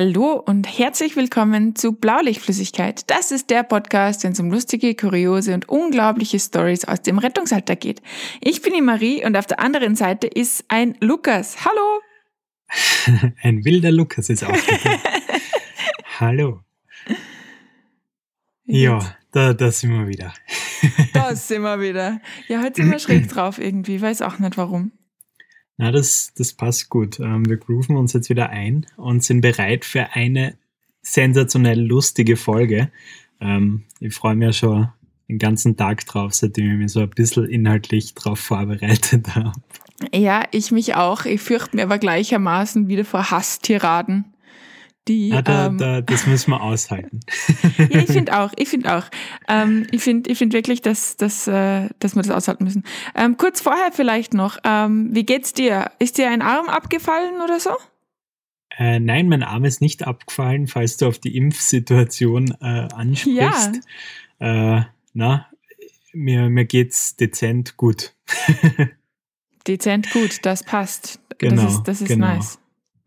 Hallo und herzlich willkommen zu Blaulichtflüssigkeit. Das ist der Podcast, wenn es um lustige, kuriose und unglaubliche Stories aus dem Rettungsalter geht. Ich bin die Marie und auf der anderen Seite ist ein Lukas. Hallo! ein wilder Lukas ist aufgetaucht. Hallo. Ja, da, da sind wir wieder. da sind wir wieder. Ja, heute sind wir schräg drauf irgendwie. Weiß auch nicht warum. Na, das, das passt gut. Ähm, wir grooven uns jetzt wieder ein und sind bereit für eine sensationell lustige Folge. Ähm, ich freue mich ja schon den ganzen Tag drauf, seitdem ich mich so ein bisschen inhaltlich drauf vorbereitet habe. Ja, ich mich auch. Ich fürchte mir aber gleichermaßen wieder vor Hasstiraden die. Ah, da, ähm, da, das müssen wir aushalten. ja, ich finde auch, ich finde auch. Ähm, ich finde ich find wirklich, dass, dass, äh, dass wir das aushalten müssen. Ähm, kurz vorher vielleicht noch, ähm, wie geht's dir? Ist dir ein Arm abgefallen oder so? Äh, nein, mein Arm ist nicht abgefallen, falls du auf die Impfsituation äh, ansprichst. Ja. Äh, na, mir, mir geht's dezent gut. dezent gut, das passt. Genau, das ist, das ist genau. nice.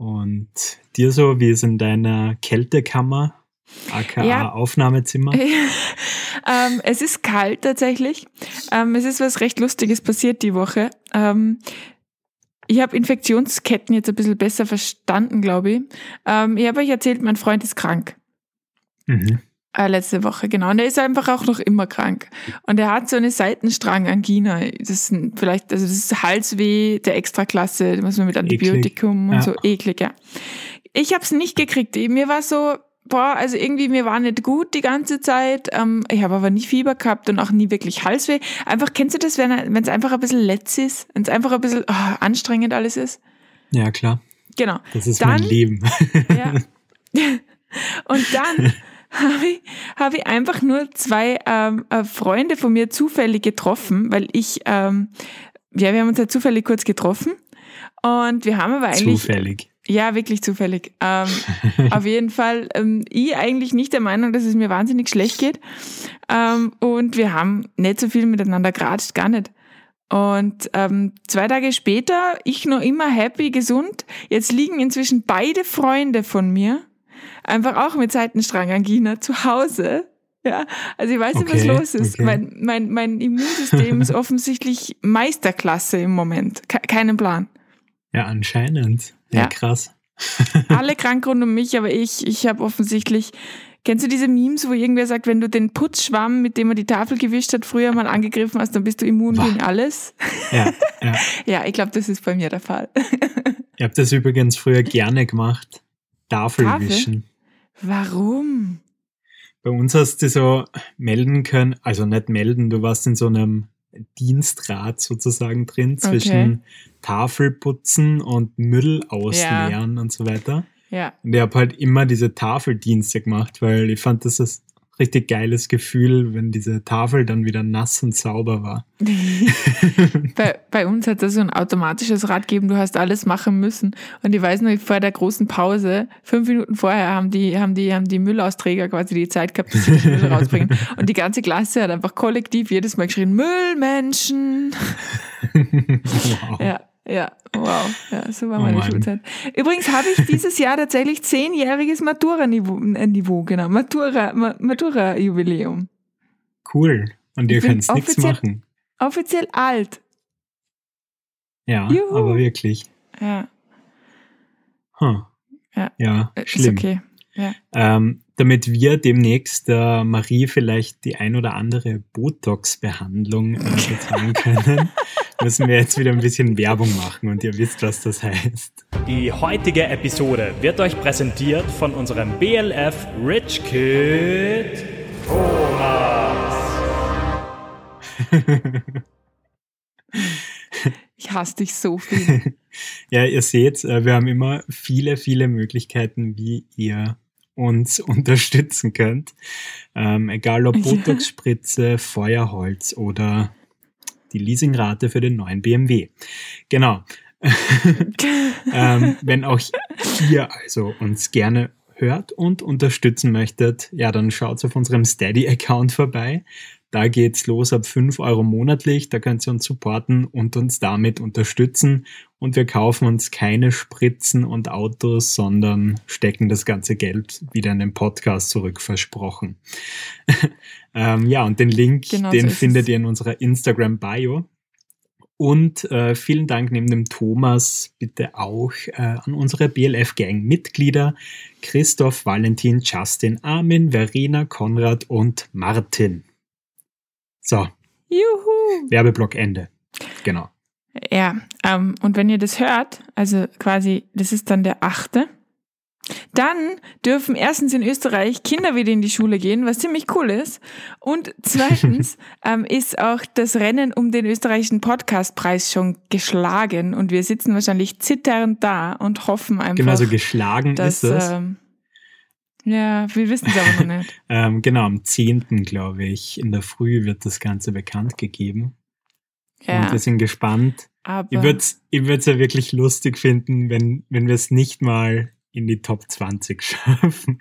Und dir so, wie es in deiner Kältekammer, aka ja. Aufnahmezimmer? ähm, es ist kalt tatsächlich. Ähm, es ist was recht Lustiges passiert die Woche. Ähm, ich habe Infektionsketten jetzt ein bisschen besser verstanden, glaube ich. Ähm, ich habe euch erzählt, mein Freund ist krank. Mhm. Äh, letzte Woche, genau. Und er ist einfach auch noch immer krank. Und er hat so eine Seitenstrangangina. Das ist vielleicht, also das ist Halsweh der Extraklasse, muss man mit Antibiotikum eklig. und ja. so eklig, ja. Ich habe es nicht gekriegt. Mir war so, boah, also irgendwie mir war nicht gut die ganze Zeit. Ähm, ich habe aber nie Fieber gehabt und auch nie wirklich Halsweh. Einfach, kennst du das, wenn es einfach ein bisschen letz ist? Wenn es einfach ein bisschen oh, anstrengend alles ist? Ja, klar. Genau. Das ist dann, mein Leben. ja. Und dann habe ich, hab ich einfach nur zwei ähm, äh, Freunde von mir zufällig getroffen, weil ich, ähm, ja, wir haben uns ja zufällig kurz getroffen und wir haben aber eigentlich... Zufällig. Ja, wirklich zufällig. Ähm, auf jeden Fall, ähm, ich eigentlich nicht der Meinung, dass es mir wahnsinnig schlecht geht. Ähm, und wir haben nicht so viel miteinander geratscht, gar nicht. Und ähm, zwei Tage später, ich noch immer happy, gesund. Jetzt liegen inzwischen beide Freunde von mir einfach auch mit Seitenstrangangina zu Hause. Ja, also ich weiß nicht, okay, was los ist. Okay. Mein, mein, mein Immunsystem ist offensichtlich Meisterklasse im Moment. Ke keinen Plan. Ja, anscheinend. Ja, ja. krass. Alle krank rund um mich, aber ich, ich habe offensichtlich. Kennst du diese Memes, wo irgendwer sagt, wenn du den Putzschwamm, mit dem er die Tafel gewischt hat, früher mal angegriffen hast, dann bist du immun Boah. gegen alles? Ja, ja. ja ich glaube, das ist bei mir der Fall. Ich habe das übrigens früher gerne gemacht. Tafel, Tafel? wischen. Warum? Bei uns hast du so melden können, also nicht melden, du warst in so einem Dienstrat sozusagen drin zwischen okay. Tafelputzen und Müll ausleeren ja. und so weiter. Ja. Und ich habe halt immer diese Tafeldienste gemacht, weil ich fand, dass das richtig geiles Gefühl, wenn diese Tafel dann wieder nass und sauber war. bei, bei, uns hat das so ein automatisches Rad gegeben, du hast alles machen müssen. Und ich weiß noch, vor der großen Pause, fünf Minuten vorher, haben die, haben die, haben die Müllausträger quasi die Zeit gehabt, dass sie den Müll rausbringen. Und die ganze Klasse hat einfach kollektiv jedes Mal geschrien, Müllmenschen. wow. Ja. Ja, wow. Ja, so war oh meine Mann. Schulzeit. Übrigens habe ich dieses Jahr tatsächlich zehnjähriges Matura-Niveau, äh, Niveau, genau, Matura, Matura-Jubiläum. Cool. Und ihr könnt nichts machen. Offiziell alt. Ja, Juhu. aber wirklich. Ja. Huh. Ja. Ja, schlimm. Ist okay. Ja. Ähm, damit wir demnächst äh, Marie vielleicht die ein oder andere Botox-Behandlung äh, bezahlen können, müssen wir jetzt wieder ein bisschen Werbung machen und ihr wisst, was das heißt. Die heutige Episode wird euch präsentiert von unserem BLF Rich Kid Thomas. Ich hasse dich so viel. ja, ihr seht, äh, wir haben immer viele, viele Möglichkeiten, wie ihr uns unterstützen könnt. Ähm, egal ob Botox-Spritze, Feuerholz oder die Leasingrate für den neuen BMW. Genau. ähm, wenn auch ihr also uns gerne hört und unterstützen möchtet, ja, dann schaut auf unserem Steady-Account vorbei. Da geht's los ab 5 Euro monatlich. Da könnt ihr uns supporten und uns damit unterstützen. Und wir kaufen uns keine Spritzen und Autos, sondern stecken das ganze Geld wieder in den Podcast zurück, versprochen. ähm, ja, und den Link, genau den so findet es. ihr in unserer Instagram-Bio. Und äh, vielen Dank neben dem Thomas bitte auch äh, an unsere BLF-Gang-Mitglieder Christoph, Valentin, Justin, Armin, Verena, Konrad und Martin. So. Juhu. Werbeblock Ende. Genau. Ja, ähm, und wenn ihr das hört, also quasi, das ist dann der achte, dann dürfen erstens in Österreich Kinder wieder in die Schule gehen, was ziemlich cool ist. Und zweitens ähm, ist auch das Rennen um den österreichischen Podcastpreis schon geschlagen und wir sitzen wahrscheinlich zitternd da und hoffen einfach. Genau, so geschlagen dass, ist es. Ähm, ja, wir wissen es aber noch nicht. ähm, genau, am 10. glaube ich, in der Früh wird das Ganze bekannt gegeben. Ja. Und wir sind gespannt. Aber ich würde es ich würd's ja wirklich lustig finden, wenn, wenn wir es nicht mal in die Top 20 schaffen.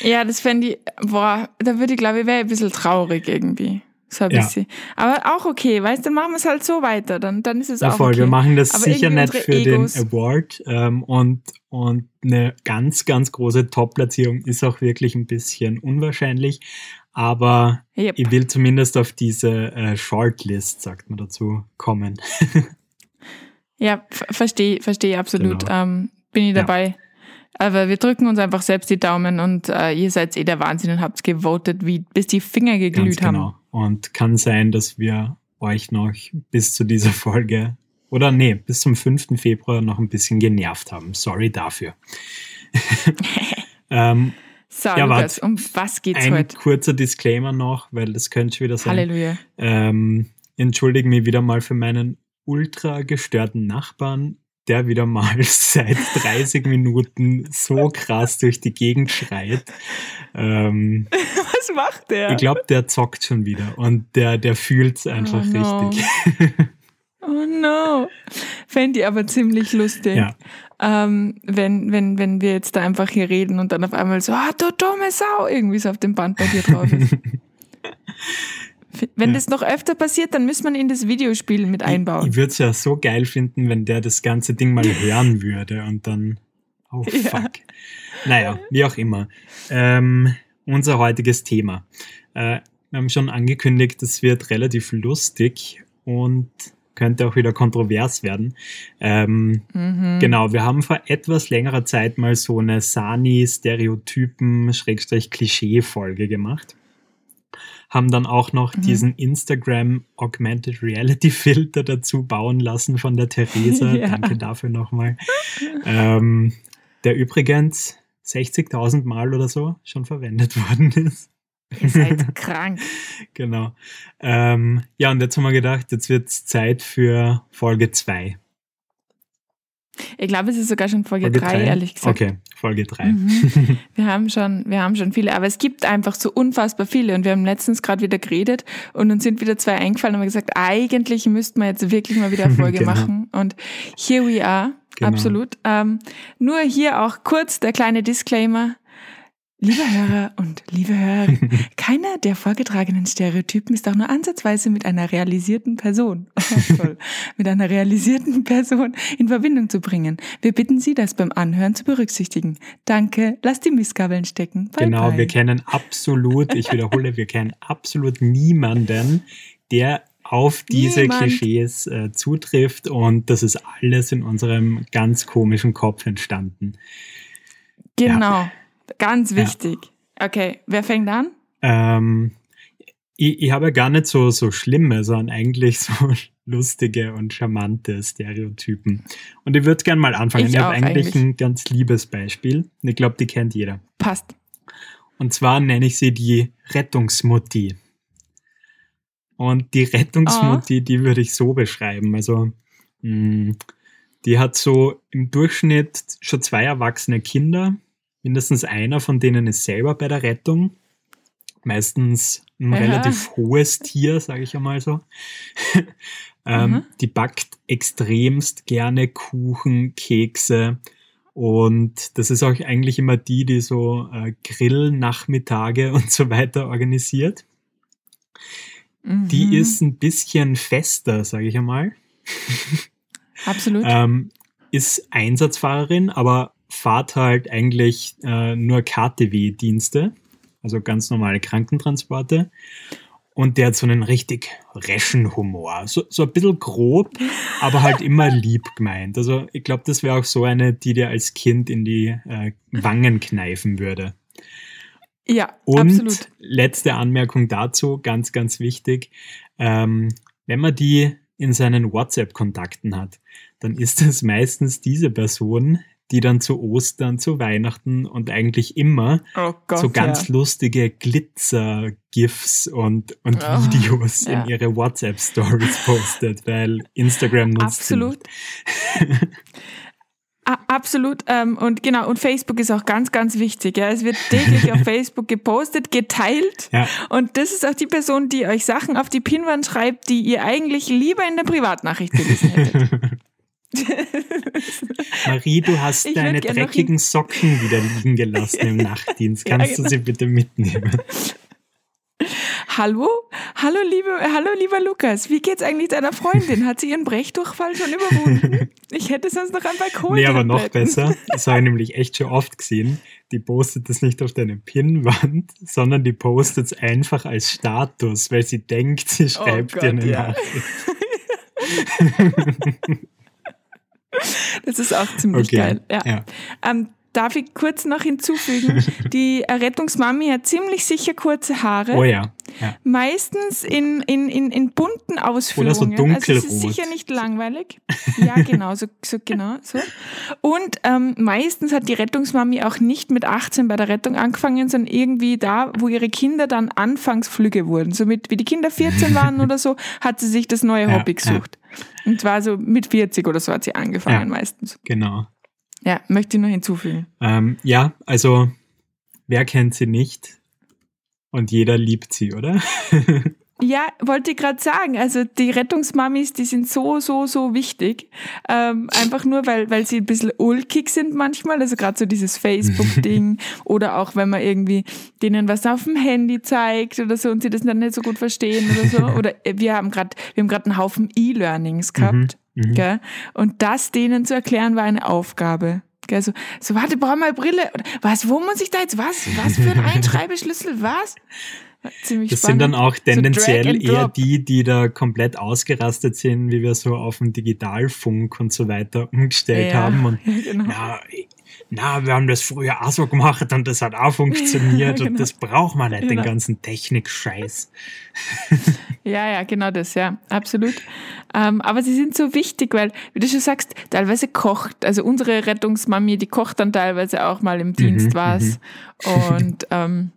Ja, das fände ich, boah, da würde ich glaube ich, wäre ein bisschen traurig irgendwie. So ein bisschen. Aber auch okay, weißt du, dann machen wir es halt so weiter, dann, dann ist es ja, auch voll. okay. Wir machen das Aber sicher nicht für Egos den Award ähm, und, und eine ganz, ganz große Top-Platzierung ist auch wirklich ein bisschen unwahrscheinlich. Aber yep. ich will zumindest auf diese äh, Shortlist, sagt man dazu, kommen. ja, verstehe verstehe absolut. Genau. Ähm, bin ich dabei. Ja. Aber wir drücken uns einfach selbst die Daumen und äh, ihr seid eh der Wahnsinn und habt gewotet, wie bis die Finger geglüht Ganz genau. haben. Und kann sein, dass wir euch noch bis zu dieser Folge oder nee, bis zum 5. Februar noch ein bisschen genervt haben. Sorry dafür. ähm, so, ja, Lukas, um was geht's ein heute? Ein kurzer Disclaimer noch, weil das könnte schon wieder sein. Halleluja. Ähm, entschuldige mich wieder mal für meinen ultra gestörten Nachbarn der wieder mal seit 30 Minuten so krass durch die Gegend schreit. Ähm, Was macht der? Ich glaube, der zockt schon wieder und der, der fühlt es einfach oh no. richtig. oh no. Fände ich aber ziemlich lustig. Ja. Ähm, wenn, wenn, wenn wir jetzt da einfach hier reden und dann auf einmal so, ah, du dumme Sau, irgendwie so auf dem Band bei dir drauf ist. Wenn ja. das noch öfter passiert, dann müsste man in das Videospiel mit einbauen. Ich, ich würde es ja so geil finden, wenn der das ganze Ding mal hören würde und dann, oh fuck. Ja. Naja, wie auch immer. Ähm, unser heutiges Thema. Äh, wir haben schon angekündigt, es wird relativ lustig und könnte auch wieder kontrovers werden. Ähm, mhm. Genau, wir haben vor etwas längerer Zeit mal so eine Sani-Stereotypen-Klischee-Folge gemacht haben dann auch noch mhm. diesen Instagram Augmented Reality Filter dazu bauen lassen von der Theresa. ja. Danke dafür nochmal. ähm, der übrigens 60.000 Mal oder so schon verwendet worden ist. Ihr seid krank. genau. Ähm, ja, und jetzt haben wir gedacht, jetzt wird es Zeit für Folge 2. Ich glaube, es ist sogar schon Folge 3, ehrlich gesagt. Okay, Folge 3. Mhm. Wir, haben schon, wir haben schon viele, aber es gibt einfach so unfassbar viele und wir haben letztens gerade wieder geredet und uns sind wieder zwei eingefallen und haben gesagt, eigentlich müssten wir jetzt wirklich mal wieder eine Folge genau. machen und here we are, genau. absolut. Ähm, nur hier auch kurz der kleine Disclaimer, Liebe Hörer und liebe Hörerin, keiner der vorgetragenen Stereotypen ist auch nur ansatzweise mit einer realisierten Person, mit einer realisierten Person in Verbindung zu bringen. Wir bitten Sie, das beim Anhören zu berücksichtigen. Danke, lasst die Missgabeln stecken. Bye genau, bye. wir kennen absolut, ich wiederhole, wir kennen absolut niemanden, der auf diese Niemand. Klischees äh, zutrifft und das ist alles in unserem ganz komischen Kopf entstanden. Genau. Ja. Ganz wichtig. Ja. Okay, wer fängt an? Ähm, ich, ich habe gar nicht so, so schlimme, sondern eigentlich so lustige und charmante Stereotypen. Und ich würde gerne mal anfangen. Ich, ich habe eigentlich, eigentlich ein ganz liebes Beispiel. Ich glaube, die kennt jeder. Passt. Und zwar nenne ich sie die Rettungsmutti. Und die Rettungsmutti, oh. die würde ich so beschreiben. Also, mh, mm, die hat so im Durchschnitt schon zwei erwachsene Kinder Mindestens einer von denen ist selber bei der Rettung. Meistens ein Aha. relativ hohes Tier, sage ich einmal so. ähm, mhm. Die backt extremst gerne Kuchen, Kekse Und das ist auch eigentlich immer die, die so äh, Grillnachmittage und so weiter organisiert. Mhm. Die ist ein bisschen fester, sage ich einmal. Absolut. ähm, ist Einsatzfahrerin, aber fahrt halt eigentlich äh, nur KTW-Dienste, also ganz normale Krankentransporte. Und der hat so einen richtig reschen Humor. So, so ein bisschen grob, aber halt immer lieb gemeint. Also ich glaube, das wäre auch so eine, die dir als Kind in die äh, Wangen kneifen würde. Ja, Und absolut. letzte Anmerkung dazu, ganz, ganz wichtig. Ähm, wenn man die in seinen WhatsApp-Kontakten hat, dann ist es meistens diese Person, die dann zu Ostern, zu Weihnachten und eigentlich immer oh Gott, so ganz ja. lustige Glitzer-GIFs und, und Oh, Videos ja. in ihre WhatsApp-Stories postet, weil Instagram nutzt Absolut. Absolut. Ähm, und genau, und Facebook ist auch ganz, ganz wichtig. Ja. Es wird täglich auf Facebook gepostet, geteilt. Ja. Und das ist auch die Person, die euch Sachen auf die Pinwand schreibt, die ihr eigentlich lieber in der Privatnachricht gelesen hättet. Marie, du hast Ich deine dreckigen Socken wieder liegen gelassen im Nachtdienst. Ja, Kannst du genau. sie bitte mitnehmen? Hallo? Hallo, liebe, hallo, lieber Lukas. Wie geht's eigentlich deiner Freundin? Hat sie ihren Brechdurchfall schon überwunden? Ich hätte sonst noch ein Balkon. Nee, aber noch besser. Das habe ich nämlich echt schon oft gesehen. Die postet das nicht auf deine Pinnwand, sondern die postet es einfach als Status, weil sie denkt, sie schreibt Gott, dir eine ja. Nachricht. Das ist auch ziemlich Okay, geil. Ja. ja. Ähm, darf ich kurz noch hinzufügen? Die Rettungsmami hat ziemlich sicher kurze Haare. Oh ja. ja. Meistens in, in, in, in bunten Ausführungen. so Also es ist dunkelrot. sicher nicht langweilig. Ja, genau, so, so genau so. Und ähm, meistens hat die Rettungsmami auch nicht mit 18 bei der Rettung angefangen, sondern irgendwie da, wo ihre Kinder dann Anfangsflüge wurden. So mit, wie die Kinder 14 waren oder so, hat sie sich das neue Ja, Hobby ja. Und zwar so mit 40 oder so hat sie angefangen Ja. meistens. Genau. Ja, möchte ich nur hinzufügen. Ähm, ja, also wer kennt sie nicht? Und jeder liebt sie, oder? Ja, wollte ich gerade sagen. Also die Rettungsmamis, die sind so, so, so wichtig. Ähm, einfach nur, weil, weil sie ein bisschen ulkig sind manchmal. Also gerade so dieses Facebook-Ding oder auch wenn man irgendwie denen was auf dem Handy zeigt oder so und sie das dann nicht so gut verstehen oder so. Oder äh, wir haben gerade, wir haben gerade einen Haufen E-Learnings gehabt. Mhm. Gell? Und das denen zu erklären war eine Aufgabe. Gell? So, so warte, brauch mal Brille. Was, wo muss ich da jetzt, was, was für ein Einschreibeschlüssel, was? Ziemlich Das sind dann spannend. auch tendenziell and eher die, die da komplett ausgerastet sind, wie wir so auf den Digitalfunk und so weiter umgestellt Ja, haben. Und ja, genau. na, na, wir haben das früher auch so gemacht und das hat auch funktioniert Ja, und genau. das braucht man nicht, den Genau. ganzen Technik-Scheiß. Ja, ja, genau das, ja, absolut. Ähm, aber sie sind so wichtig, weil, wie du schon sagst, teilweise kocht, also unsere Rettungsmami, die kocht dann teilweise auch mal im Dienst Mhm, was. Und, ähm,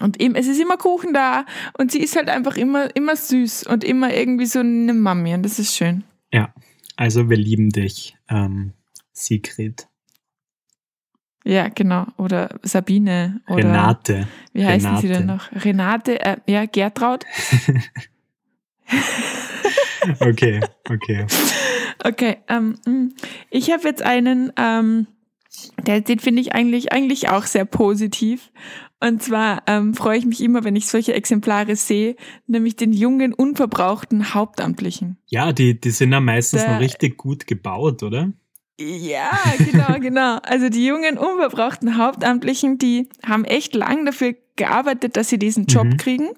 und eben, es ist immer Kuchen da und sie ist halt einfach immer, immer süß und immer irgendwie so eine Mami und das ist schön. Ja, also wir lieben dich, ähm, Sigrid. Ja, genau. Oder Sabine oder Renate. wie heißen sie Renate. denn noch? Renate, äh, ja, Gertraud. Okay, okay. Okay, ähm, mh. ich habe jetzt einen, ähm, der, den finde ich eigentlich, eigentlich auch sehr positiv. Und zwar ähm, freue ich mich immer, wenn ich solche Exemplare sehe, nämlich den jungen, unverbrauchten Hauptamtlichen. Ja, die, die sind ja meistens Der- noch richtig gut gebaut, oder? Ja, genau, genau. Also die jungen, unverbrauchten Hauptamtlichen, die haben echt lang dafür gearbeitet, dass sie diesen Job Mhm. kriegen,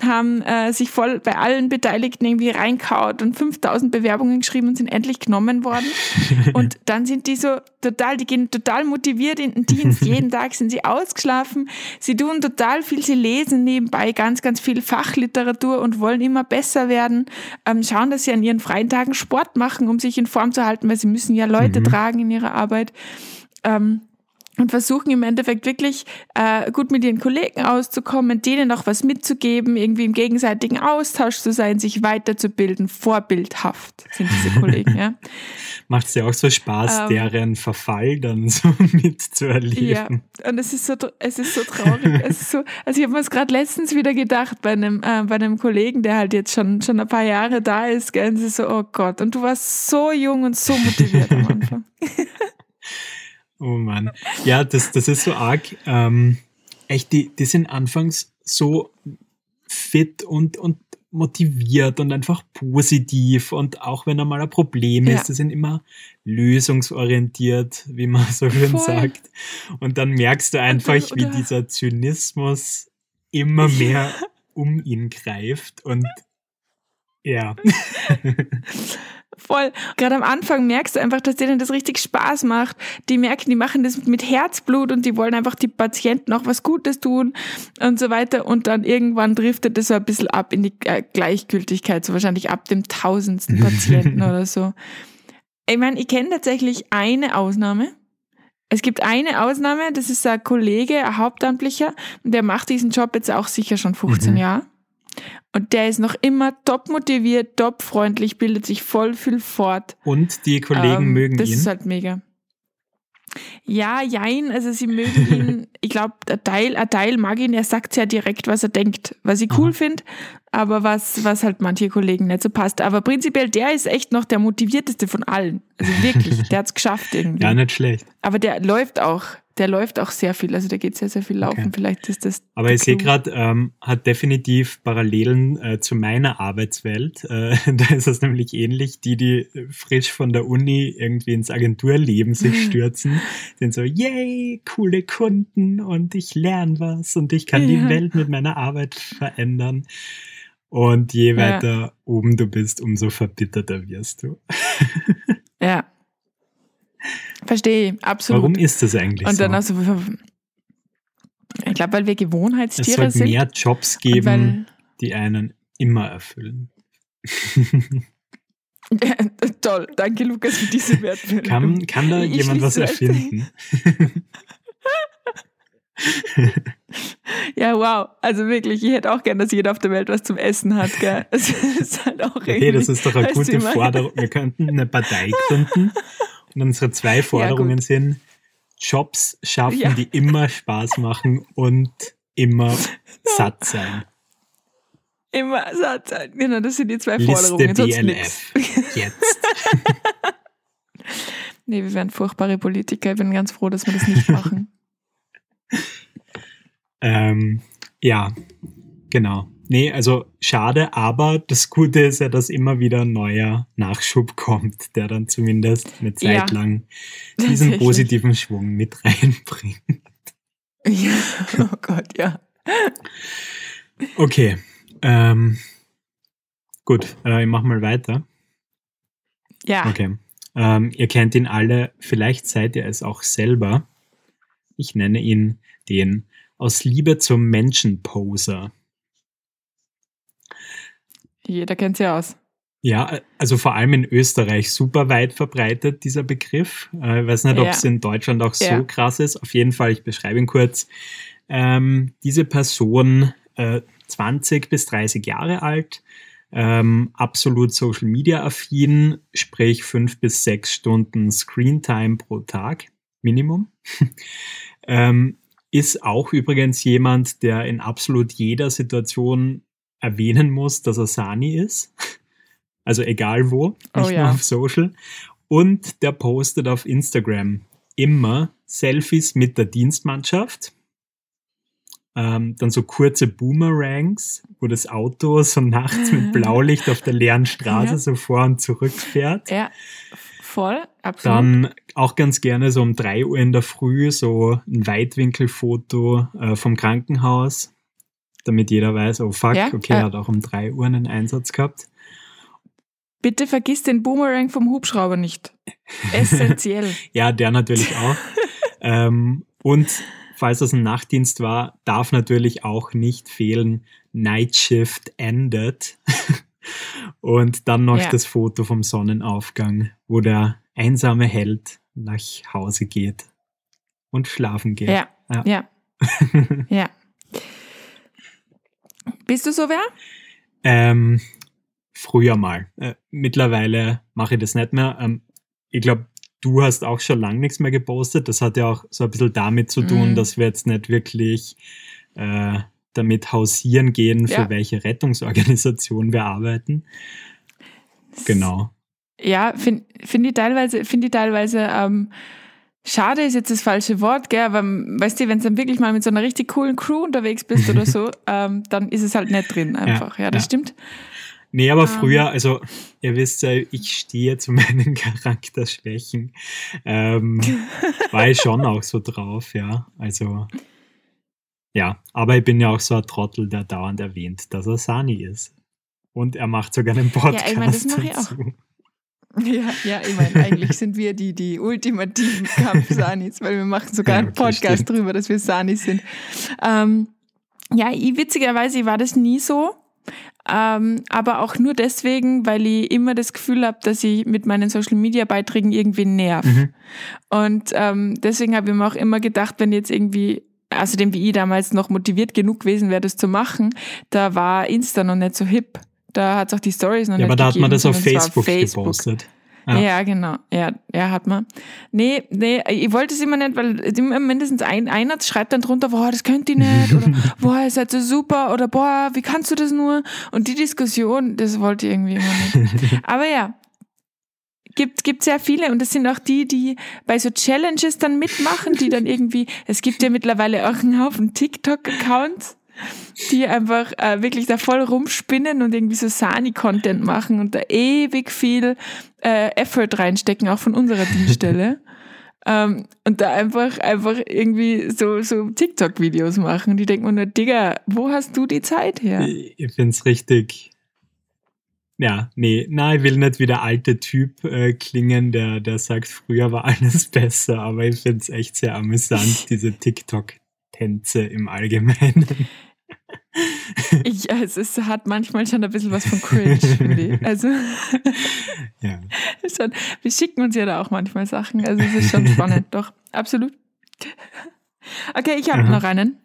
haben äh, sich voll bei allen Beteiligten irgendwie reinkaut und 5000 Bewerbungen geschrieben und sind endlich genommen worden. Und dann sind die so total, die gehen total motiviert in den Dienst. Jeden Tag sind sie ausgeschlafen. Sie tun total viel, sie lesen nebenbei ganz, ganz viel Fachliteratur und wollen immer besser werden. Ähm, schauen, dass sie an ihren freien Tagen Sport machen, um sich in Form zu halten, weil sie müssen ja Leute Mhm. tragen in ihrer Arbeit. Ähm, und versuchen im Endeffekt wirklich äh, gut mit ihren Kollegen auszukommen, denen auch was mitzugeben, irgendwie im gegenseitigen Austausch zu sein, sich weiterzubilden, vorbildhaft sind diese Kollegen, ja. Macht es ja auch so Spaß, Ähm. deren Verfall dann so mitzuerleben. Ja, und es ist so, es ist so traurig. es ist so, also ich habe mir es gerade letztens wieder gedacht bei einem, äh, bei einem Kollegen, der halt jetzt schon, schon ein paar Jahre da ist, gell, und es ist so, oh Gott, und du warst so jung und so motiviert. Oh Mann. Ja, das, das ist so arg. Ähm, echt, die, die sind anfangs so fit und, und motiviert und einfach positiv und auch wenn da mal ein Problem ist, ja. die sind immer lösungsorientiert, wie man so schön Voll. sagt. Und dann merkst du einfach, dann, wie dieser Zynismus immer mehr um ihn greift und ja. Voll. Gerade am Anfang merkst du einfach, dass denen das richtig Spaß macht. Die merken, die machen das mit Herzblut und die wollen einfach die Patienten auch was Gutes tun und so weiter. Und dann irgendwann driftet das so ein bisschen ab in die äh, Gleichgültigkeit, so wahrscheinlich ab dem tausendsten Patienten oder so. Ich meine, ich kenne tatsächlich eine Ausnahme. Es gibt eine Ausnahme, das ist ein Kollege, ein Hauptamtlicher, der macht diesen Job jetzt auch sicher schon 15 mhm. Jahre. Und der ist noch immer top motiviert, top freundlich, bildet sich voll viel fort. Und die Kollegen ähm, mögen das ihn. Das ist halt mega. Ja, jein, also sie mögen ihn, ich glaube, ein Teil, ein Teil mag ihn, er sagt ja direkt, was er denkt, was ich cool finde, aber was, was halt manche Kollegen nicht so passt. Aber prinzipiell, der ist echt noch der motivierteste von allen. Also wirklich, der hat es geschafft irgendwie. Ja, nicht schlecht. Aber der läuft auch der läuft auch sehr viel, also der geht sehr, sehr viel laufen. Okay. Vielleicht ist das. Aber ich sehe gerade, ähm, hat definitiv Parallelen äh, zu meiner Arbeitswelt. Äh, da ist es nämlich ähnlich. Die, die frisch von der Uni irgendwie ins Agenturleben sich stürzen, sind so, yay, coole Kunden und ich lerne was und ich kann ja. die Welt mit meiner Arbeit verändern. Und je weiter ja. oben du bist, umso verbitterter wirst du. ja. Verstehe, absolut. Warum ist das eigentlich Und dann so? Also, ich glaube, weil wir Gewohnheitstiere es sind. Es mehr Jobs geben, die einen immer erfüllen. Ja, toll, danke Lukas für diese Wertmeldung. Kann, kann da ich jemand was erfinden? ja, wow. Also wirklich, ich hätte auch gern, dass jeder auf der Welt was zum Essen hat. Gell? Das ist halt auch hey, das ist doch eine gute Forderung. Wir könnten eine Partei gründen und unsere zwei Forderungen ja, sind Jobs schaffen, ja. die immer Spaß machen und immer satt sein. Immer satt sein. Genau, das sind die zwei Liste Forderungen. Sonst DLF. Jetzt. nee, wir wären furchtbare Politiker. Ich bin ganz froh, dass wir das nicht machen. ähm, ja, genau. Nee, also schade, aber das Gute ist ja, dass immer wieder ein neuer Nachschub kommt, der dann zumindest eine Zeit ja, lang diesen positiven Schwung mit reinbringt. Ja, oh Gott, ja. Okay, ähm, gut, äh, ich mach mal weiter. Ja. Okay. Ähm, ihr kennt ihn alle, vielleicht seid ihr es auch selber. Ich nenne ihn den aus Liebe zum Menschenposer. Jeder kennt sie aus. Ja, also vor allem in Österreich super weit verbreitet, dieser Begriff. Äh, ich weiß nicht, ob es in Deutschland auch so ja. krass ist. Auf jeden Fall, ich beschreibe ihn kurz. Ähm, diese Person, äh, 20 bis 30 Jahre alt, ähm, absolut Social Media affin, sprich fünf bis sechs Stunden Screen Time pro Tag, Minimum. ähm, ist auch übrigens jemand, der in absolut jeder Situation erwähnen muss, dass er Sani ist. Also egal wo, oh nicht oh, nur auf Social. Und der postet auf Instagram immer Selfies mit der Dienstmannschaft. Ähm, dann so kurze Boomerangs, wo das Auto so nachts mit Blaulicht auf der leeren Straße ja. so vor und zurück fährt. Ja, voll, absolut. Dann auch ganz gerne so um drei Uhr in der Früh so ein Weitwinkelfoto äh, vom Krankenhaus damit jeder weiß, oh fuck, ja, okay, äh, er hat auch um drei Uhr einen Einsatz gehabt. Bitte vergiss den Boomerang vom Hubschrauber nicht. Essentiell. ja, der natürlich auch. ähm, und falls das ein Nachtdienst war, darf natürlich auch nicht fehlen, Night Shift endet. und dann noch ja. das Foto vom Sonnenaufgang, wo der einsame Held nach Hause geht und schlafen geht. Ja, ja. Ja. ja. Bist du so wer? Ähm, früher mal. Äh, mittlerweile mache ich das nicht mehr. Ähm, ich glaube, du hast auch schon lange nichts mehr gepostet. Das hat ja auch so ein bisschen damit zu tun, mm. dass wir jetzt nicht wirklich äh, damit hausieren gehen, für ja. welche Rettungsorganisation wir arbeiten. Genau. Ja, finde find ich teilweise, find ich teilweise ähm, schade ist jetzt das falsche Wort, gell, aber weißt du, wenn du dann wirklich mal mit so einer richtig coolen Crew unterwegs bist oder so, ähm, dann ist es halt nicht drin einfach. Ja, ja das ja. stimmt. Nee, aber ähm. früher, also ihr wisst ja, ich stehe zu meinen Charakterschwächen. Ähm, war ich schon auch so drauf, ja. Also ja, aber ich bin ja auch so ein Trottel, der dauernd erwähnt, dass er Sani ist. Und er macht sogar einen Podcast. Ja, ich meine, das mache ich auch. Ja, ja, ich meine, eigentlich sind wir die, die ultimativen Kampf-Sanis, weil wir machen sogar ja, einen Podcast stimmt. drüber, dass wir Sanis sind. Ähm, ja, ich, witzigerweise war das nie so. Ähm, aber auch nur deswegen, weil ich immer das Gefühl habe, dass ich mit meinen Social Media Beiträgen irgendwie nerv. Mhm. Und ähm, deswegen habe ich mir auch immer gedacht, wenn jetzt irgendwie außerdem wie ich damals noch motiviert genug gewesen wäre, das zu machen, da war Insta noch nicht so hip. Da hat es auch die Stories noch ja, nicht aber da hat man das auf Facebook, Facebook, gepostet. Ja. ja, genau. Ja, ja, hat man. Nee, nee, ich wollte es immer nicht, weil immer mindestens ein, einer schreibt dann drunter, boah, das könnt ihr nicht, oder boah, ihr seid so super, oder boah, wie kannst du das nur? Und die Diskussion, das wollte ich irgendwie immer nicht. Aber ja, gibt, gibt sehr viele und das sind auch die, die bei so Challenges dann mitmachen, die dann irgendwie, es gibt ja mittlerweile auch einen Haufen TikTok-Accounts, die einfach äh, wirklich da voll rumspinnen und irgendwie so Sani-Content machen und da ewig viel äh, Effort reinstecken, auch von unserer Dienststelle. ähm, und da einfach, einfach irgendwie so, so TikTok-Videos machen. Die denken nur, Digga, wo hast du die Zeit her? Ich, finde es richtig ja, nee, na, ich will nicht wie der alte Typ äh, klingen, der, der sagt, früher war alles besser, aber ich finde es echt sehr amüsant, diese TikTok-Tänze im Allgemeinen. Ich, es hat manchmal schon ein bisschen was von Cringe, finde ich. Also, ja. schon, wir schicken uns ja da auch manchmal Sachen, also es ist schon spannend, doch, absolut. Okay, ich habe noch einen.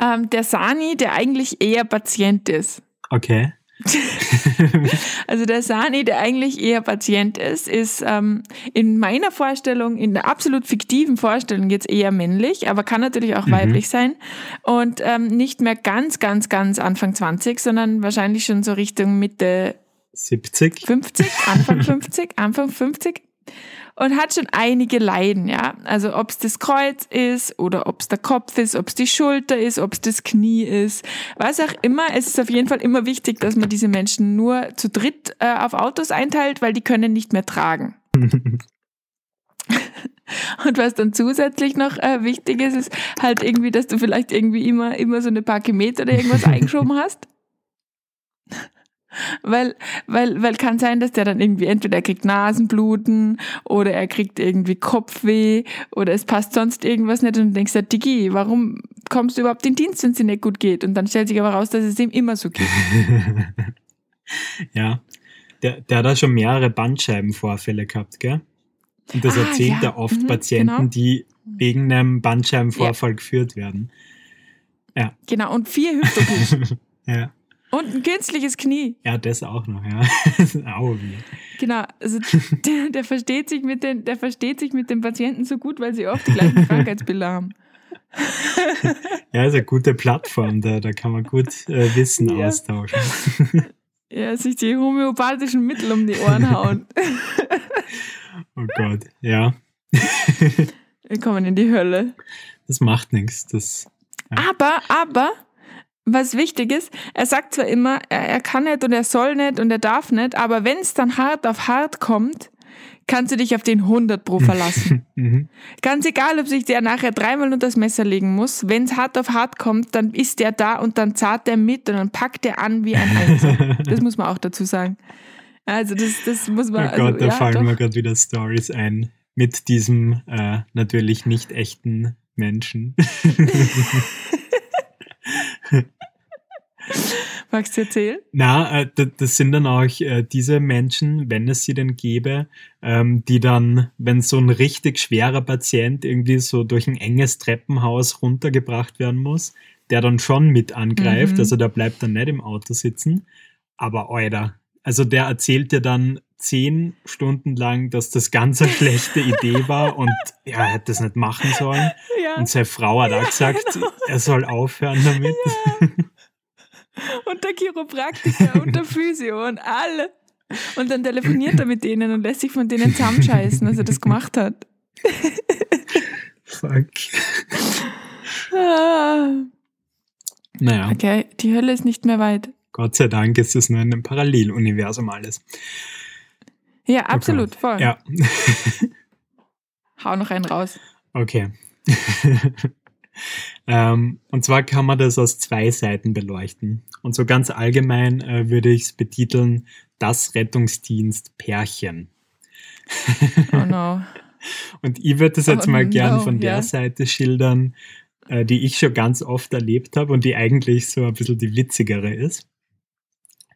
Ähm, der Sani, der eigentlich eher Patient ist. Okay. also der Sani, der eigentlich eher Patient ist, ist ähm, in meiner Vorstellung, in der absolut fiktiven Vorstellung jetzt eher männlich, aber kann natürlich auch mhm. weiblich sein. Und ähm, nicht mehr ganz, ganz, ganz Anfang 20, sondern wahrscheinlich schon so Richtung Mitte 70, 50, Anfang 50, Anfang 50 und hat schon einige Leiden, ja. Also ob es das Kreuz ist oder ob es der Kopf ist, ob es die Schulter ist, ob es das Knie ist, was auch immer. Es ist auf jeden Fall immer wichtig, dass man diese Menschen nur zu dritt äh, auf Autos einteilt, weil die können nicht mehr tragen. Und was dann zusätzlich noch äh, wichtig ist, ist halt irgendwie, dass du vielleicht irgendwie immer, immer so eine Parkemeter oder irgendwas eingeschoben hast. Weil, weil, weil kann sein, dass der dann irgendwie entweder er kriegt Nasenbluten oder er kriegt irgendwie Kopfweh oder es passt sonst irgendwas nicht und du denkst ja, Digi, warum kommst du überhaupt in den Dienst, wenn es dir nicht gut geht? Und dann stellt sich aber raus, dass es ihm immer so geht. ja, der, der hat da schon mehrere Bandscheibenvorfälle gehabt, gell? Und das ah, erzählt ja. er oft mhm, Patienten, genau. die wegen einem Bandscheibenvorfall ja. geführt werden. Ja. Genau, und vier Hüftopus. ja. Und ein künstliches Knie. Ja, das auch noch, ja. Auge. Genau, also der, der, versteht sich mit den, der versteht sich mit den Patienten so gut, weil sie oft die gleichen Krankheitsbilder haben. ja, ist eine gute Plattform, da, da kann man gut äh, Wissen ja. austauschen. ja, sich die homöopathischen Mittel um die Ohren hauen. oh Gott, ja. Wir kommen in die Hölle. Das macht nichts. Das, ja. Aber, aber, was wichtig ist, er sagt zwar immer, er, er kann nicht und er soll nicht und er darf nicht, aber wenn es dann hart auf hart kommt, kannst du dich auf den 100 Pro verlassen. Mhm. Ganz egal, ob sich der nachher dreimal unter das Messer legen muss, wenn es hart auf hart kommt, dann ist der da und dann zahlt er mit und dann packt er an wie ein Einser. das muss man auch dazu sagen. Also das, das muss man... Oh Gott, also, da ja, fallen doch. mir gerade wieder Stories ein mit diesem äh, natürlich nicht echten Menschen. Magst du erzählen? Na, äh, das sind dann auch äh, diese Menschen, wenn es sie denn gäbe, ähm, die dann, wenn so ein richtig schwerer Patient irgendwie so durch ein enges Treppenhaus runtergebracht werden muss, der dann schon mit angreift, mhm. also der bleibt dann nicht im Auto sitzen, aber Alter, also der erzählt dir dann zehn Stunden lang, dass das ganz eine schlechte Idee war und er hätte das nicht machen sollen. Ja. Und seine Frau hat auch gesagt, genau. er soll aufhören damit. Ja. Und der Chiropraktiker und der Physio und alle. Und dann telefoniert er mit denen und lässt sich von denen zusammenscheißen, als er das gemacht hat. Fuck. Ah. Naja. Okay, die Hölle ist nicht mehr weit. Gott sei Dank ist es nur in einem Paralleluniversum alles. Ja, absolut, voll. Ja. Hau noch einen raus. Okay. ähm, und zwar kann man das aus zwei Seiten beleuchten. Und so ganz allgemein äh, würde ich es betiteln, das Rettungsdienst Pärchen. oh no. Und ich würde das jetzt oh mal gern no, von der yeah. Seite schildern, äh, die ich schon ganz oft erlebt habe und die eigentlich so ein bisschen die witzigere ist.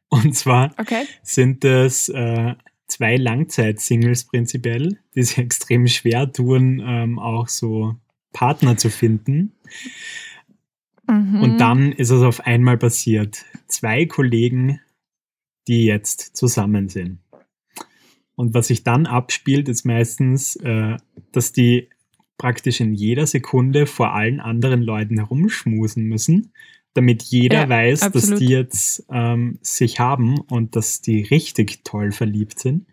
Und zwar okay. sind das äh, zwei Langzeit-Singles prinzipiell, die sich extrem schwer tun, ähm, auch so Partner zu finden. Mhm. Und dann ist es auf einmal passiert. Zwei Kollegen, die jetzt zusammen sind. Und was sich dann abspielt, ist meistens, äh, dass die praktisch in jeder Sekunde vor allen anderen Leuten herumschmusen müssen, damit jeder ja, weiß, absolut. dass die jetzt ähm, sich haben und dass die richtig toll verliebt sind.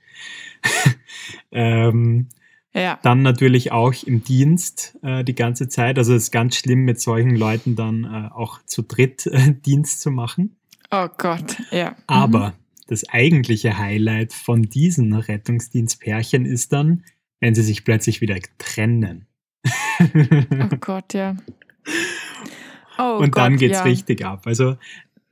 ähm, ja. Dann natürlich auch im Dienst äh, die ganze Zeit. Also es ist ganz schlimm, mit solchen Leuten dann äh, auch zu dritt äh, Dienst zu machen. Oh Gott, ja. Aber mhm. das eigentliche Highlight von diesen Rettungsdienstpärchen ist dann, wenn sie sich plötzlich wieder trennen. oh Gott, ja. Oh und Gott, dann geht's ja. richtig ab. Also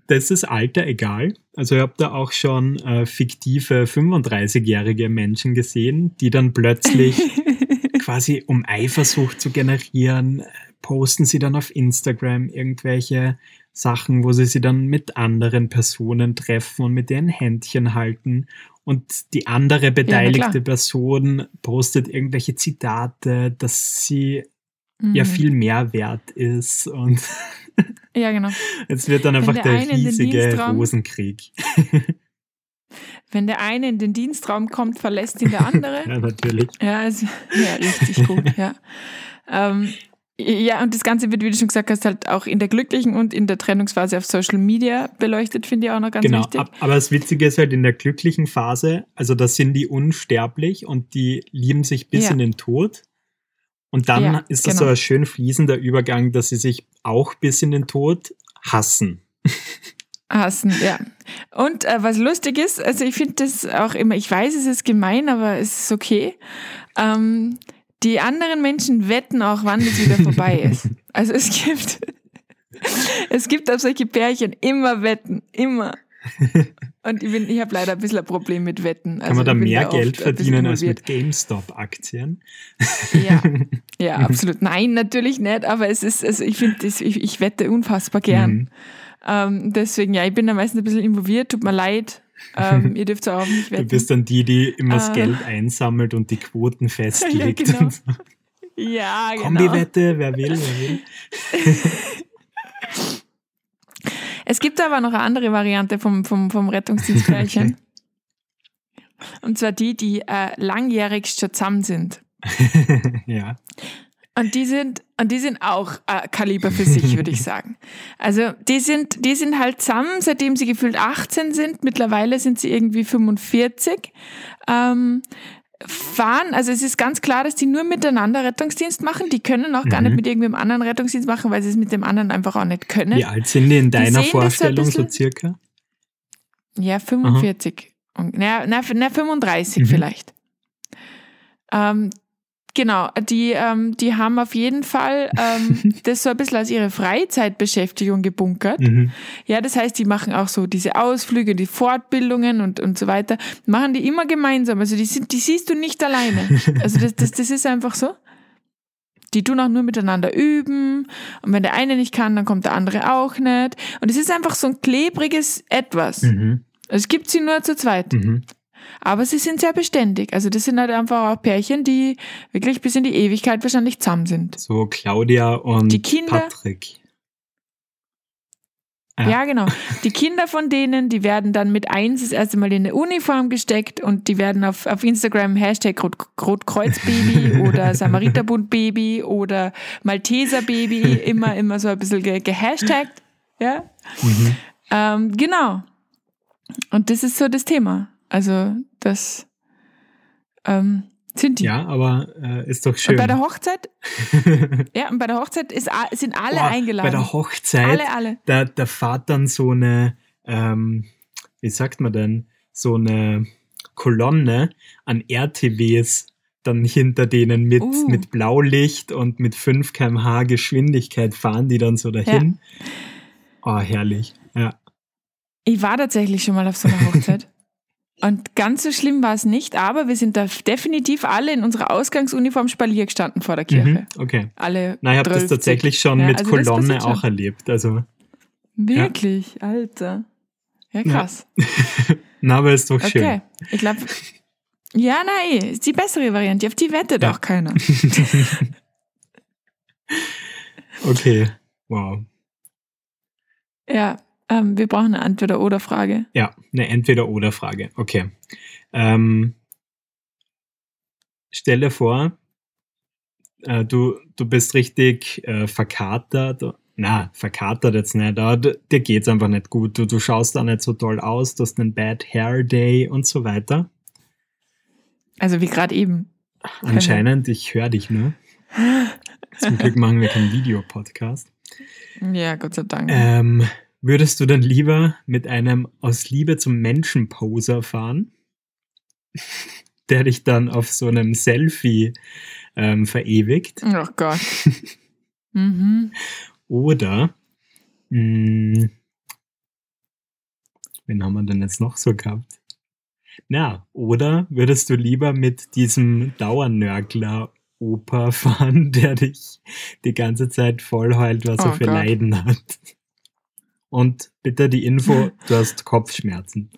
das ist Alter egal. Also ich habe da auch schon äh, fiktive 35-jährige Menschen gesehen, die dann plötzlich quasi um Eifersucht zu generieren, posten sie dann auf Instagram irgendwelche Sachen, wo sie sie dann mit anderen Personen treffen und mit denen Händchen halten. Und die andere beteiligte ja, Person postet irgendwelche Zitate, dass sie mhm. ja viel mehr wert ist und ja, genau. Es wird dann einfach der, der riesige Rosenkrieg. Wenn der eine in den Dienstraum kommt, verlässt ihn der andere. ja, natürlich. Ja, also, ja richtig gut, ja. Ähm, ja, und das Ganze wird, wie du schon gesagt hast, halt auch in der glücklichen und in der Trennungsphase auf Social Media beleuchtet, finde ich auch noch ganz genau, wichtig. Genau, aber das Witzige ist halt in der glücklichen Phase, also da sind die unsterblich und die lieben sich bis ja. in den Tod. Und dann ja, ist das genau. so ein schön fließender Übergang, dass sie sich auch bis in den Tod hassen. Hassen, ja. Und äh, was lustig ist, also ich finde das auch immer, ich weiß, es ist gemein, aber es ist okay. Ähm, die anderen Menschen wetten auch, wann es wieder vorbei ist. Also es gibt, es gibt auf solche Pärchen immer Wetten, immer. Und ich, ich habe leider ein bisschen ein Problem mit Wetten. Kann also man da mehr Geld verdienen als mit GameStop-Aktien? Ja, ja, absolut. Nein, natürlich nicht, aber es ist, also ich finde, ich, ich wette unfassbar gern. Mhm. Ähm, deswegen, ja, ich bin da meistens ein bisschen involviert, tut mir leid. Ähm, ihr dürft auch nicht wetten. Du bist dann die, die immer das äh, Geld einsammelt und die Quoten festlegt. Ja, genau. ja, genau. Kombi-Wette, wer will, wer will. Es gibt aber noch eine andere Variante vom, vom, vom Rettungsdienstpärchen. Und zwar die, die äh, langjährigst schon zusammen sind. ja. Und die sind, und die sind auch äh, Kaliber für sich, würde ich sagen. Also die sind, die sind halt zusammen, seitdem sie gefühlt 18 sind. Mittlerweile sind sie irgendwie 45. Ähm, fahren, also es ist ganz klar, dass die nur miteinander Rettungsdienst machen. Die können auch mhm. gar nicht mit irgendwem anderen Rettungsdienst machen, weil sie es mit dem anderen einfach auch nicht können. Wie alt sind die in deiner die Vorstellung so, so, circa? Ja, 45. Und, na, na, na 35 mhm. vielleicht. Ähm, Genau, die, ähm, die haben auf jeden Fall ähm, das so ein bisschen als ihre Freizeitbeschäftigung gebunkert. Mhm. Ja, das heißt, die machen auch so diese Ausflüge, die Fortbildungen und, und so weiter, machen die immer gemeinsam. Also die, sind, die siehst du nicht alleine. Also das, das, das ist einfach so. Die tun auch nur miteinander üben. Und wenn der eine nicht kann, dann kommt der andere auch nicht. Und es ist einfach so ein klebriges Etwas. Mhm. Es gibt sie nur zu zweit. Mhm. Aber sie sind sehr beständig. Also das sind halt einfach auch Pärchen, die wirklich bis in die Ewigkeit wahrscheinlich zusammen sind. So Claudia und die Kinder, Patrick. Ja. ja. genau. Die Kinder von denen, die werden dann mit eins das erste Mal in eine Uniform gesteckt und die werden auf, auf Instagram Hashtag Rot, Rotkreuzbaby oder Samariterbundbaby oder Malteserbaby immer, immer so ein bisschen ge gehashtagt. Ja. Mhm. Ähm, genau. Und das ist so das Thema. Also das, ähm, Sind die? Ja, aber äh, ist doch schön. Und bei der Hochzeit? ja, und bei der Hochzeit ist, sind alle Boah, eingeladen. Bei der Hochzeit, alle, alle. Da, da fahrt dann so eine, ähm, wie sagt man denn, so eine Kolonne an RTWs dann hinter denen mit, uh. mit Blaulicht und mit 5 kmh Geschwindigkeit fahren die dann so dahin. Ja. Oh, herrlich. Ja. Ich war tatsächlich schon mal auf so einer Hochzeit. Und ganz so schlimm war es nicht, aber wir sind da definitiv alle in unserer Ausgangsuniform Spalier gestanden vor der Kirche. Mhm, okay. Alle. Na, ich habe das tatsächlich schon ja, mit also Kolonne auch erlebt. Also, Wirklich, ja. Alter. Ja, krass. Ja. Na, aber ist doch schön. Okay, ich glaube. Ja, nein, ist die bessere Variante. Auf die wettet ja. auch keiner. okay, wow. Ja, ähm, wir brauchen eine Entweder-Oder-Frage. Ja, eine Entweder-Oder-Frage. Okay. Ähm, stell dir vor, äh, du, du bist richtig äh, verkatert. Na, verkatert jetzt nicht, aber dir geht's einfach nicht gut. Du, du schaust da nicht so toll aus, du hast einen Bad Hair Day und so weiter. Also wie gerade eben. Anscheinend, ich höre dich nur. Zum Glück machen wir keinen Videopodcast. Ja, Gott sei Dank. Ähm, Würdest du dann lieber mit einem aus Liebe zum Menschen Poser fahren, der dich dann auf so einem Selfie ähm, verewigt? Oh Gott. mhm. Oder, mh, hm, wen haben wir denn jetzt noch so gehabt? Na, oder würdest du lieber mit diesem Dauernörgler Opa fahren, der dich die ganze Zeit voll heult, was oh er für Gott. Leiden hat? Und bitte die Info, du hast Kopfschmerzen.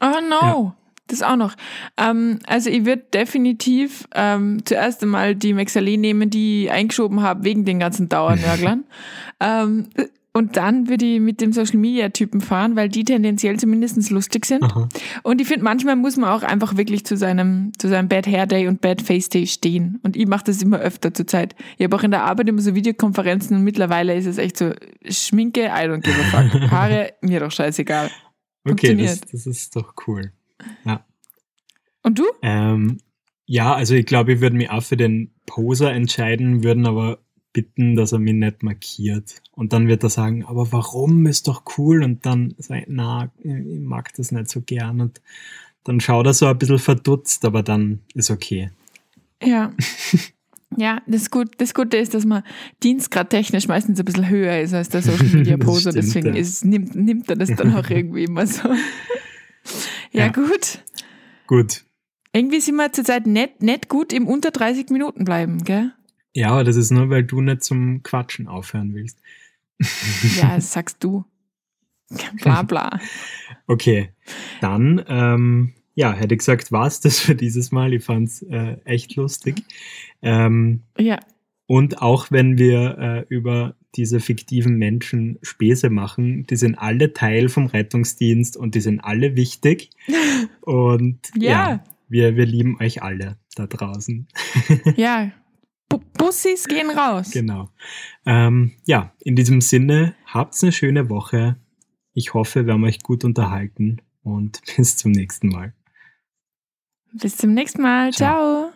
Oh no. Ja. Das auch noch. Ähm, also ich würde definitiv ähm, zuerst einmal die Mexalee nehmen, die ich eingeschoben habe wegen den ganzen Dauernörglern. ähm, und dann würde ich mit dem Social Media Typen fahren, weil die tendenziell zumindest lustig sind. Aha. Und ich finde, manchmal muss man auch einfach wirklich zu seinem, zu seinem Bad Hair Day und Bad Face Day stehen. Und ich mache das immer öfter zur Zeit. Ich habe auch in der Arbeit immer so Videokonferenzen und mittlerweile ist es echt so, Schminke, I don't give a fuck. Haare, mir doch scheißegal. Okay, das, das, ist doch cool. Ja. Und du? Ähm, ja, also ich glaube, ich würde mich auch für den Poser entscheiden, würden aber bitten, dass er mich nicht markiert. Und dann wird er sagen, aber warum ist doch cool? Und dann sagt, na, ich mag das nicht so gern. Und dann schaut er so ein bisschen verdutzt, aber dann ist okay. Ja. Ja, das, Gut, das Gute ist, dass man Dienstgrad technisch meistens ein bisschen höher ist als der Social Media Poser, deswegen ist, nimmt, nimmt er das dann auch irgendwie immer so. Ja, ja, gut. Gut. Irgendwie sind wir zurzeit nicht, nicht gut im unter 30 Minuten bleiben, gell? Ja, aber das ist nur, weil du nicht zum Quatschen aufhören willst. Ja, das sagst du. Bla bla. Okay, dann, ähm, ja, hätte ich gesagt, war es das für dieses Mal. Ich fand es äh, echt lustig. Ähm, ja. Und auch wenn wir äh, über diese fiktiven Menschen Späße machen, die sind alle Teil vom Rettungsdienst und die sind alle wichtig. Und ja, ja wir, wir lieben euch alle da draußen. Ja, Bussis gehen raus. Genau. Ähm, ja, in diesem Sinne, habt eine schöne Woche. Ich hoffe, wir haben euch gut unterhalten und bis zum nächsten Mal. Bis zum nächsten Mal. Ciao. Ciao.